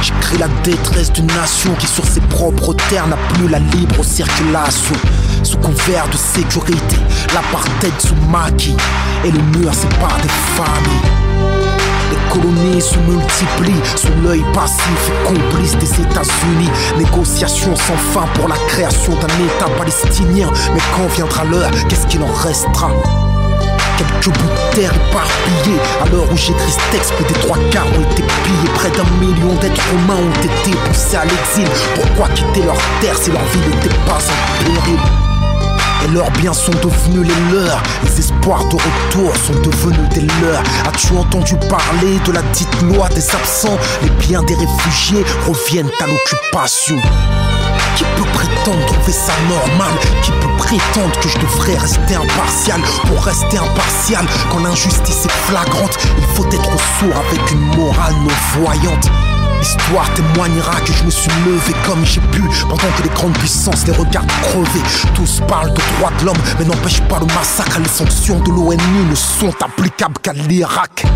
J'écris la détresse d'une nation qui sur ses propres terres n'a plus la libre circulation. Sous couvert de sécurité, l'apartheid sous maquis et le mur sépare des familles. Les colonies se multiplient sous l'œil passif et complice des États-Unis. Négociations sans fin pour la création d'un État palestinien. Mais quand viendra l'heure, qu'est-ce qu'il en restera? Quelques bouts de terre éparpillés. À l'heure où j'écris ce texte, plus des trois quarts ont été pillés. Près d'un million d'êtres humains ont été poussés à l'exil. Pourquoi quitter leur terre si leur vie n'était pas en péril? Et leurs biens sont devenus les leurs. Les espoirs de retour sont devenus des leurs. As-tu entendu parler de la dite loi des absents? Les biens des réfugiés reviennent à l'occupation. Qui peut prétendre trouver ça normal? Qui peut prétendre que je devrais rester impartial? Pour rester impartial, quand l'injustice est flagrante Il faut être sourd avec une morale non voyante L'histoire témoignera que je me suis levé comme j'ai pu Pendant que les grandes puissances les regardent crever Tous parlent de droits de l'homme Mais n'empêche pas le massacre Les sanctions de l'ONU ne sont applicables qu'à l'Irak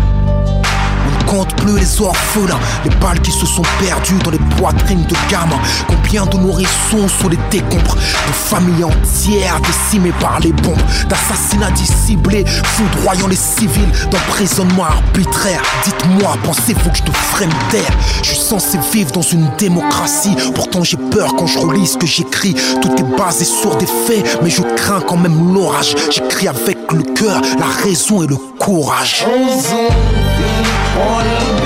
compte plus les orphelins, les balles qui se sont perdues dans les poitrines de gamins. Combien de nourrissons sous les décombres de familles entières décimées par les bombes, d'assassinats disciplés, foudroyant les civils, d'emprisonnement arbitraire. Dites-moi, pensez-vous que je devrais me taire Je suis censé vivre dans une démocratie, pourtant j'ai peur quand je relis ce que j'écris. Tout est basé sur des faits, mais je crains quand même l'orage. J'écris avec le cœur, la raison et le courage. Avec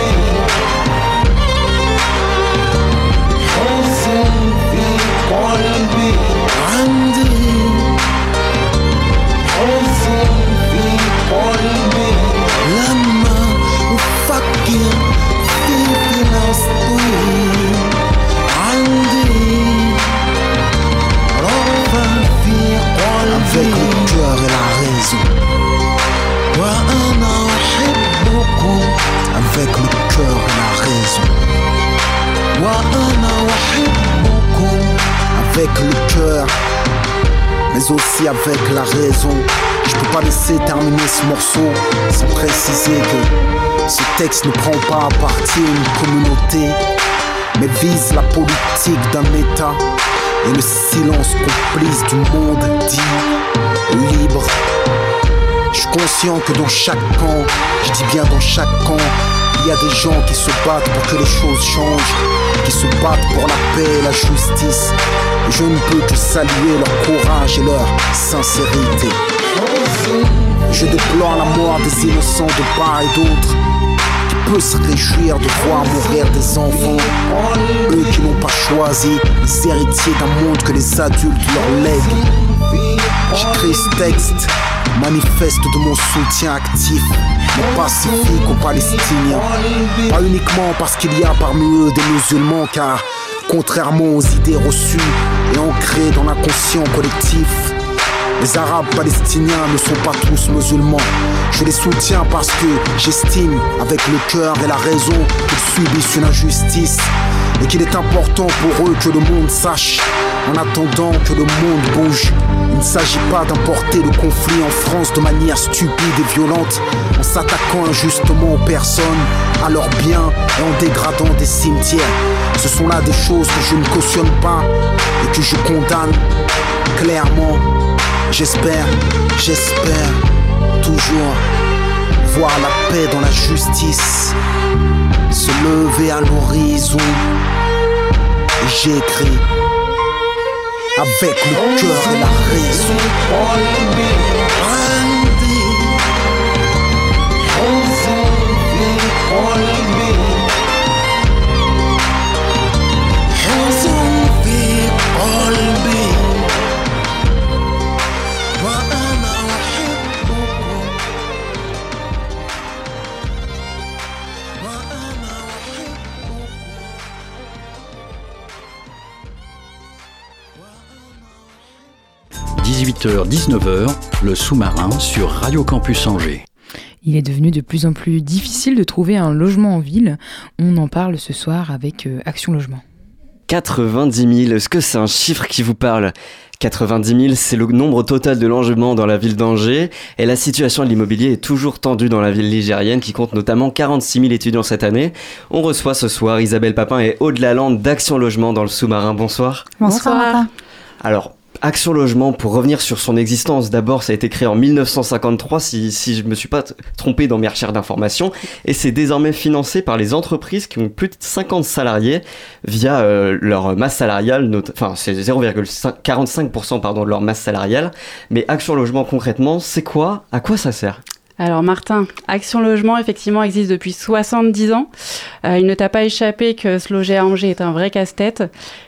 Avec le cœur, mais aussi avec la raison. Je peux pas laisser terminer ce morceau sans préciser que ce texte ne prend pas à partir une communauté, mais vise la politique d'un État et le silence complice du monde dit libre. Je suis conscient que dans chaque camp, je dis bien dans chaque camp, il y a des gens qui se battent pour que les choses changent, qui se battent pour la paix et la justice. Je ne peux que saluer leur courage et leur sincérité. Je déplore la mort des innocents de part et d'autre. Qui peut se réjouir de voir mourir des enfants Eux qui n'ont pas choisi les héritiers d'un monde que les adultes leur lèguent J'écris ce texte manifeste de mon soutien actif, mon pacifique aux Palestiniens. Pas uniquement parce qu'il y a parmi eux des musulmans, car contrairement aux idées reçues et ancrées dans l'inconscient collectif, les Arabes palestiniens ne sont pas tous musulmans. Je les soutiens parce que j'estime, avec le cœur et la raison, qu'ils subissent une injustice et qu'il est important pour eux que le monde sache, en attendant que le monde bouge. Il ne s'agit pas d'importer le conflit en France de manière stupide et violente, en s'attaquant injustement aux personnes, à leurs biens et en dégradant des cimetières. Ce sont là des choses que je ne cautionne pas et que je condamne clairement. J'espère, j'espère toujours voir la paix dans la justice se lever à l'horizon. Et j'écris avec le cœur et la raison. – 18h-19h, le sous-marin sur Radio Campus Angers. Il est devenu de plus en plus difficile de trouver un logement en ville. On en parle ce soir avec euh, Action Logement. 90 000, est-ce que c'est un chiffre qui vous parle? 90 000, c'est le nombre total de logements dans la ville d'Angers et la situation de l'immobilier est toujours tendue dans la ville ligérienne qui compte notamment 46 000 étudiants cette année. On reçoit ce soir Isabelle Papin et Aude Lalande d'Action Logement dans le sous-marin. Bonsoir. Bonsoir. Alors, Action Logement, pour revenir sur son existence, d'abord, ça a été créé en 1953, si, si je me suis pas trompé dans mes recherches d'informations, et c'est désormais financé par les entreprises qui ont plus de 50 salariés via euh, leur masse salariale, enfin c'est 0,45% pardon de leur masse salariale. Mais Action Logement concrètement, c'est quoi? À quoi ça sert? Alors Martin, Action Logement effectivement existe depuis 70 ans. Euh, il ne t'a pas échappé que se loger à Angers est un vrai casse-tête.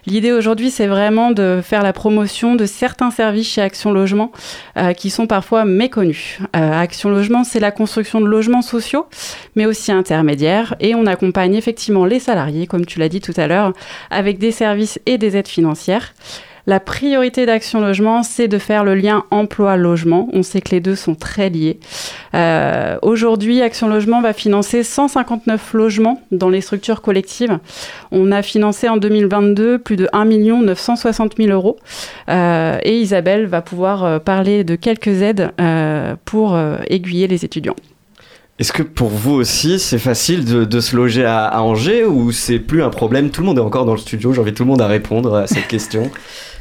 L'idée aujourd'hui c'est vraiment de faire la promotion de certains services chez Action Logement euh, qui sont parfois méconnus. Euh, Action Logement c'est la construction de logements sociaux mais aussi intermédiaires et on accompagne effectivement les salariés comme tu l'as dit tout à l'heure avec des services et des aides financières. La priorité d'Action Logement, c'est de faire le lien emploi-logement. On sait que les deux sont très liés. Euh, aujourd'hui, Action Logement va financer 159 logements dans les structures collectives. On a financé en 2022 plus de 1 960 000 euros. Euh, et Isabelle va pouvoir euh, parler de quelques aides pour aiguiller les étudiants. Est-ce que pour vous aussi, c'est facile de, se loger à, à Angers ou c'est plus un problème? Tout le monde est encore dans le studio, j'invite tout le monde à répondre à cette question. [laughs]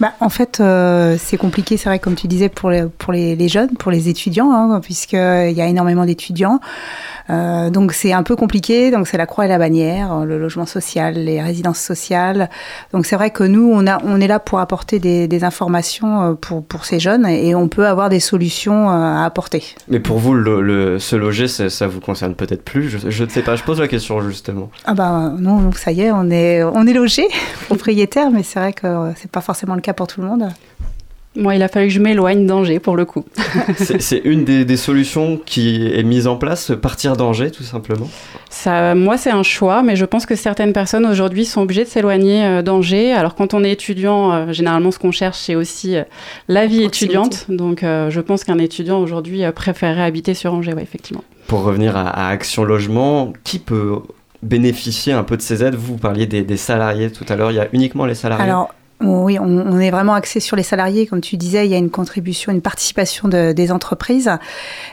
Bah, en fait, euh, c'est compliqué, c'est vrai, comme tu disais, pour les, pour les, jeunes, pour les étudiants, hein, puisqu'il y a énormément d'étudiants. Euh, donc c'est un peu compliqué. Donc c'est la croix et la bannière, le logement social, les résidences sociales. Donc c'est vrai que nous, on, a, on est là pour apporter des, des informations euh, pour, pour ces jeunes et on peut avoir des solutions à apporter. Mais pour vous, le, se loger, ça, ça vous concerne peut-être plus? Je, ne sais pas, je pose la question justement. Ah bah non, ça y est, on est, on est logé, [laughs] propriétaire, mais c'est vrai que c'est pas forcément le cas pour tout le monde. Moi, il a fallu que je m'éloigne d'Angers pour le coup. [laughs] c'est une des, solutions qui est mise en place, partir d'Angers tout simplement Ça, Moi, c'est un choix, mais je pense que certaines personnes aujourd'hui sont obligées de s'éloigner euh, d'Angers. Alors, quand on est étudiant, euh, généralement, ce qu'on cherche, c'est aussi euh, la vie étudiante. Donc, je pense qu'un étudiant aujourd'hui préférerait habiter sur Angers, ouais, effectivement. Pour revenir à, Action Logement, qui peut bénéficier un peu de ces aides? Vous, vous parliez des, des salariés tout à l'heure, il y a uniquement les salariés? Alors, oui, on, est vraiment axé sur les salariés. Comme tu disais, il y a une contribution, une participation des entreprises.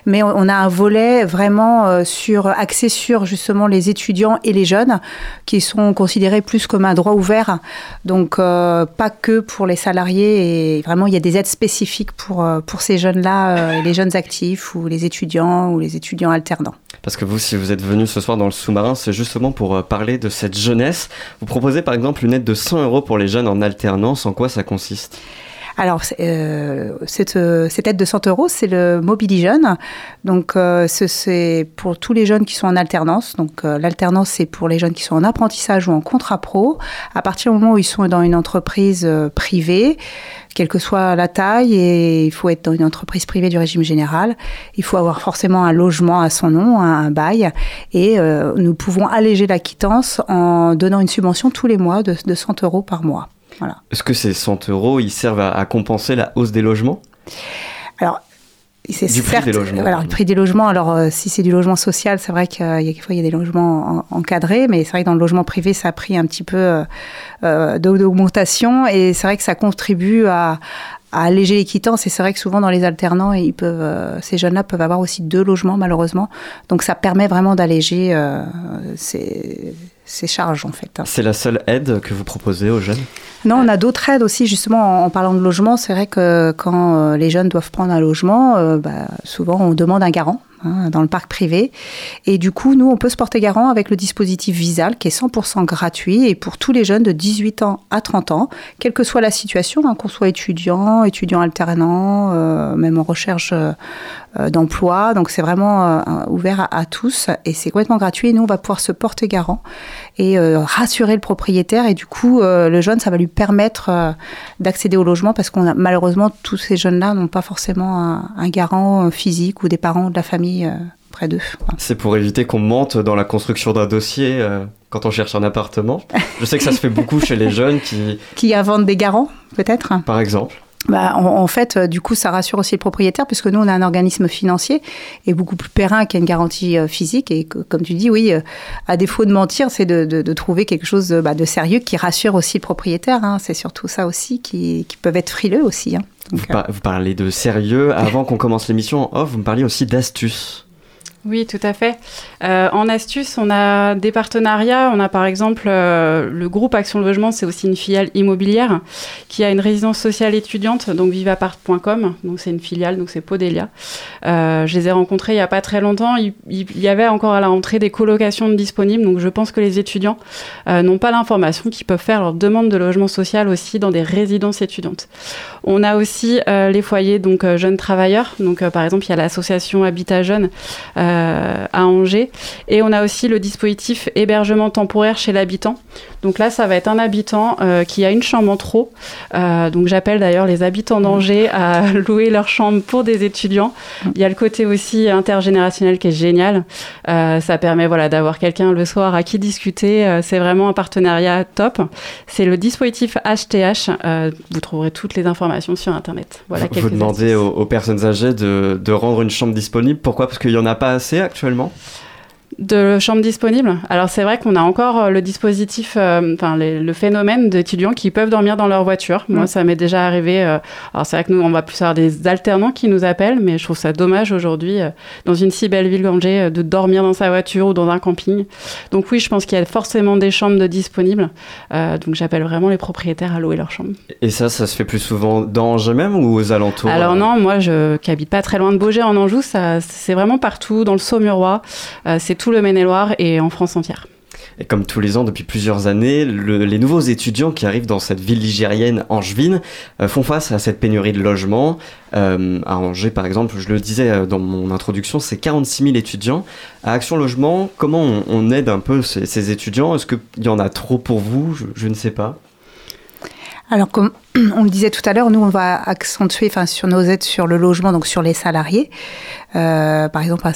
Mais on, a un volet vraiment euh, sur, axé sur justement les étudiants et les jeunes qui sont considérés plus comme un droit ouvert. Donc, euh, pas que pour les salariés. Et vraiment, il y a des aides spécifiques pour, euh, pour ces jeunes-là, les jeunes actifs ou les étudiants ou les étudiants alternants. Parce que vous, si vous êtes venu ce soir dans le sous-marin, c'est justement pour euh, parler de cette jeunesse. Vous proposez par exemple une aide de 100 euros pour les jeunes en alternance. En quoi ça consiste? Alors, euh, cette, euh, cette, aide de 100 euros, c'est le Mobili Jeune. Donc, c'est pour tous les jeunes qui sont en alternance. Donc, l'alternance, c'est pour les jeunes qui sont en apprentissage ou en contrat pro. À partir du moment où ils sont dans une entreprise privée, quelle que soit la taille, et il faut être dans une entreprise privée du régime général. Il faut avoir forcément un logement à son nom, un, bail, et nous pouvons alléger la quittance en donnant une subvention tous les mois de, de 100 euros par mois. Est-ce que ces 100 euros, ils servent à, compenser la hausse des logements? Alors, c'est du prix des logements. Alors, le prix des logements, alors euh, si c'est du logement social, c'est vrai qu'il y a il y a des logements encadrés, mais c'est vrai que dans le logement privé, ça a pris un petit peu euh, euh d'augmentation et c'est vrai que ça contribue à, à alléger les quittances. Et c'est vrai que souvent dans les alternants, ils peuvent, euh, ces jeunes-là peuvent avoir aussi deux logements malheureusement. Donc ça permet vraiment d'alléger ces, ces charges en fait. C'est la seule aide que vous proposez aux jeunes? Non, on a d'autres aides aussi justement en, parlant de logement. C'est vrai que quand euh, les jeunes doivent prendre un logement, euh, bah, souvent on demande un garant. Hein, dans le parc privé. Et du coup, nous, on peut se porter garant avec le dispositif Visal, qui est 100% gratuit et pour tous les jeunes de 18 ans à 30 ans, quelle que soit la situation, hein, qu'on soit étudiant, étudiant alternant, euh, même en recherche euh, d'emploi. Donc, c'est vraiment euh, ouvert à, tous et c'est complètement gratuit. Et nous, on va pouvoir se porter garant et rassurer le propriétaire. Et du coup, le jeune, ça va lui permettre d'accéder au logement parce qu'on a malheureusement, tous ces jeunes-là n'ont pas forcément un, un garant physique ou des parents de la famille euh, près d'eux. C'est pour éviter qu'on mente dans la construction d'un dossier euh, quand on cherche un appartement. Je sais que ça se fait beaucoup chez les jeunes qui... [laughs] Qui inventent des garants, peut-être Par exemple bah, en, fait, euh, du coup, ça rassure aussi le propriétaire, puisque nous, on a un organisme financier et beaucoup plus périn qui a une garantie euh, physique. Et comme tu dis, oui, euh, à défaut de mentir, c'est de, trouver quelque chose bah, de, sérieux qui rassure aussi le propriétaire. Hein. C'est surtout ça aussi qui, peuvent être frileux aussi. Hein. vous, vous, parlez de sérieux. Avant qu'on commence l'émission off, vous me parliez aussi d'astuces. Oui, tout à fait. Euh, en astuce, on a des partenariats. On a par exemple euh, le groupe Action Logement, c'est aussi une filiale immobilière qui a une résidence sociale étudiante, donc vivapart.com. Donc c'est une filiale, donc c'est Podelia. Euh, je les ai rencontrés il n'y a pas très longtemps. Il, y avait encore à la rentrée des colocations disponibles, donc je pense que les étudiants n'ont pas l'information qu'ils peuvent faire leur demande de logement social aussi dans des résidences étudiantes. On a aussi les foyers donc jeunes travailleurs. Donc par exemple, il y a l'association Habitat Jeunes euh, à Angers. Et on a aussi le dispositif hébergement temporaire chez l'habitant. Donc là, ça va être un habitant euh, qui a une chambre en trop. Euh, donc j'appelle d'ailleurs les habitants d'Angers à [laughs] louer leur chambre pour des étudiants. Il y a le côté aussi intergénérationnel qui est génial. ça permet voilà d'avoir quelqu'un le soir à qui discuter. c'est vraiment un partenariat top. C'est le dispositif HTH. vous trouverez toutes les informations sur Internet. Voilà vous, demandez aux, aux, personnes âgées de, de rendre une chambre disponible. Pourquoi? Parce qu'il n'y en a pas actuellement de chambres disponibles. Alors c'est vrai qu'on a encore euh, le dispositif, euh, enfin le phénomène d'étudiants qui peuvent dormir dans leur voiture. Moi, mm. ça m'est déjà arrivé. Euh, alors c'est vrai que nous, on va plus avoir des alternants qui nous appellent, mais je trouve ça dommage aujourd'hui, dans une si belle ville d'Angers, de dormir dans sa voiture ou dans un camping. Donc oui, je pense qu'il y a forcément des chambres de disponibles. donc j'appelle vraiment les propriétaires à louer leur chambre. Et ça, ça se fait plus souvent dans Angers même ou aux alentours Alors non, moi, je qui habite pas très loin de Beaugé en Anjou, ça c'est vraiment partout dans le Saumurois. c'est tout le Maine-et-Loire et en France entière. Et comme tous les ans depuis plusieurs années, les nouveaux étudiants qui arrivent dans cette ville ligérienne angevine euh, font face à cette pénurie de logements. Euh, à Angers, par exemple, je le disais euh, dans mon introduction, c'est 46 000 étudiants. À Action Logement, comment on, aide un peu ces, étudiants? Est-ce qu'il y en a trop pour vous? Je, ne sais pas. Alors, comme [clears throat] on le disait tout à l'heure, nous, on va accentuer enfin, sur nos aides sur le logement, donc sur les salariés. par exemple,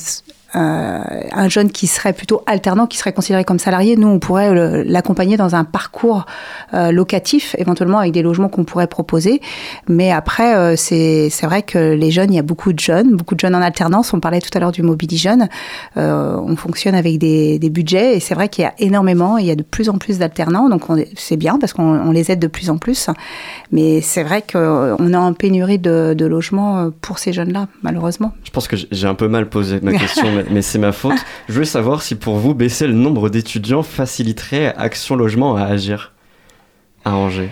euh, un jeune qui serait plutôt alternant, qui serait considéré comme salarié, nous, on pourrait l'accompagner dans un parcours euh, locatif, éventuellement avec des logements qu'on pourrait proposer. Mais après, euh, c'est vrai que les jeunes, il y a beaucoup de jeunes, beaucoup de jeunes en alternance. On parlait tout à l'heure du Mobili Jeune. on fonctionne avec des, des budgets et c'est vrai qu'il y a énormément, il y a de plus en plus d'alternants. Donc c'est bien parce qu'on les aide de plus en plus. Mais c'est vrai qu'on a un pénurie de, de logements pour ces jeunes-là, malheureusement. Je pense que j'ai un peu mal posé ma question. [laughs] mais c'est ma faute. Je voulais savoir si pour vous, baisser le nombre d'étudiants faciliterait Action Logement à agir à Angers.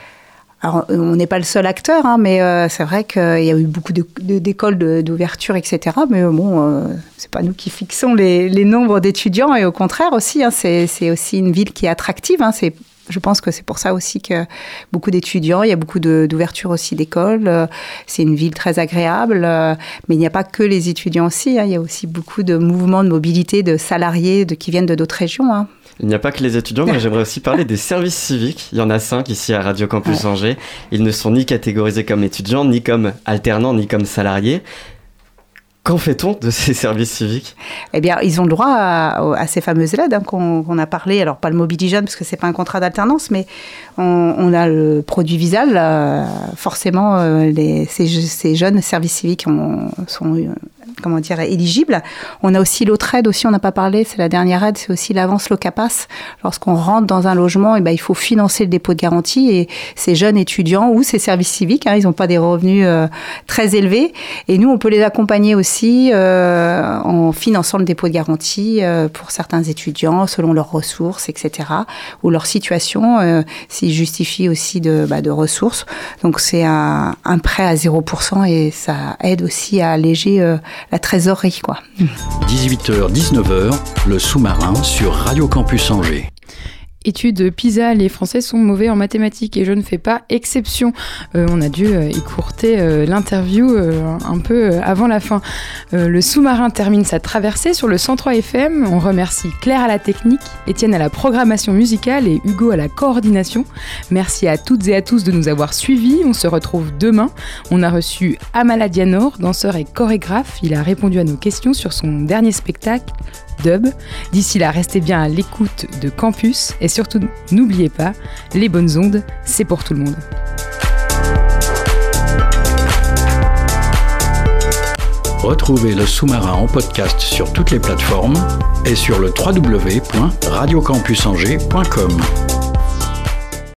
Alors, on n'est pas le seul acteur, hein, mais euh, c'est vrai qu'il y a eu beaucoup d'écoles d'ouverture, etc. Mais euh, bon, euh, c'est pas nous qui fixons les, nombres d'étudiants, et au contraire aussi, hein, c'est aussi une ville qui est attractive. Hein, c'est je pense que c'est pour ça aussi que beaucoup d'étudiants, il y a beaucoup d'ouverture aussi d'écoles. Euh, c'est une ville très agréable, euh, mais il n'y a pas que les étudiants aussi. Hein. il y a aussi beaucoup de mouvements de mobilité de salariés de, qui viennent de d'autres régions. Hein. Il n'y a pas que les étudiants, mais j'aimerais aussi parler des services civiques. Il y en a cinq ici à Radio Campus Angers. Ils ne sont ni catégorisés comme étudiants, ni comme alternants, ni comme salariés. Qu'en fait-on de ces services civiques? Eh bien, ils ont le droit à, ces fameuses aides hein, qu'on a parlé. Alors, pas le Mobility parce que c'est pas un contrat d'alternance, mais on, a le produit Visal. Euh, forcément, euh, ces, jeunes services civiques sont comment dire, éligible. On a aussi l'autre aide aussi, on n'a pas parlé, c'est la dernière aide, c'est aussi l'avance Locapass. Lorsqu'on rentre dans un logement, et eh ben, il faut financer le dépôt de garantie et ces jeunes étudiants ou ces services civiques, hein, ils n'ont pas des revenus euh, très élevés. Et nous, on peut les accompagner aussi euh, en finançant le dépôt de garantie euh, pour certains étudiants selon leurs ressources, etc. ou leur situation, s'ils justifient aussi de, bah, de ressources. Donc c'est un, un, prêt à 0% et ça aide aussi à alléger la trésorerie, quoi. 18h, 19h, le sous-marin sur Radio Campus Angers étude PISA, les Français sont mauvais en mathématiques et je ne fais pas exception. Euh, on a dû euh, écourter euh, l'interview un peu avant la fin. le sous-marin termine sa traversée sur le 103 FM. On remercie Claire à la technique, Étienne à la programmation musicale et Hugo à la coordination. Merci à toutes et à tous de nous avoir suivis. On se retrouve demain. On a reçu Amala Dianor, danseur et chorégraphe. Il a répondu à nos questions sur son dernier spectacle dub. D'ici là, restez bien à l'écoute de Campus et surtout n'oubliez pas, les bonnes ondes, c'est pour tout le monde. Retrouvez le sous-marin en podcast sur toutes les plateformes et sur le www.radiocampusangers.com.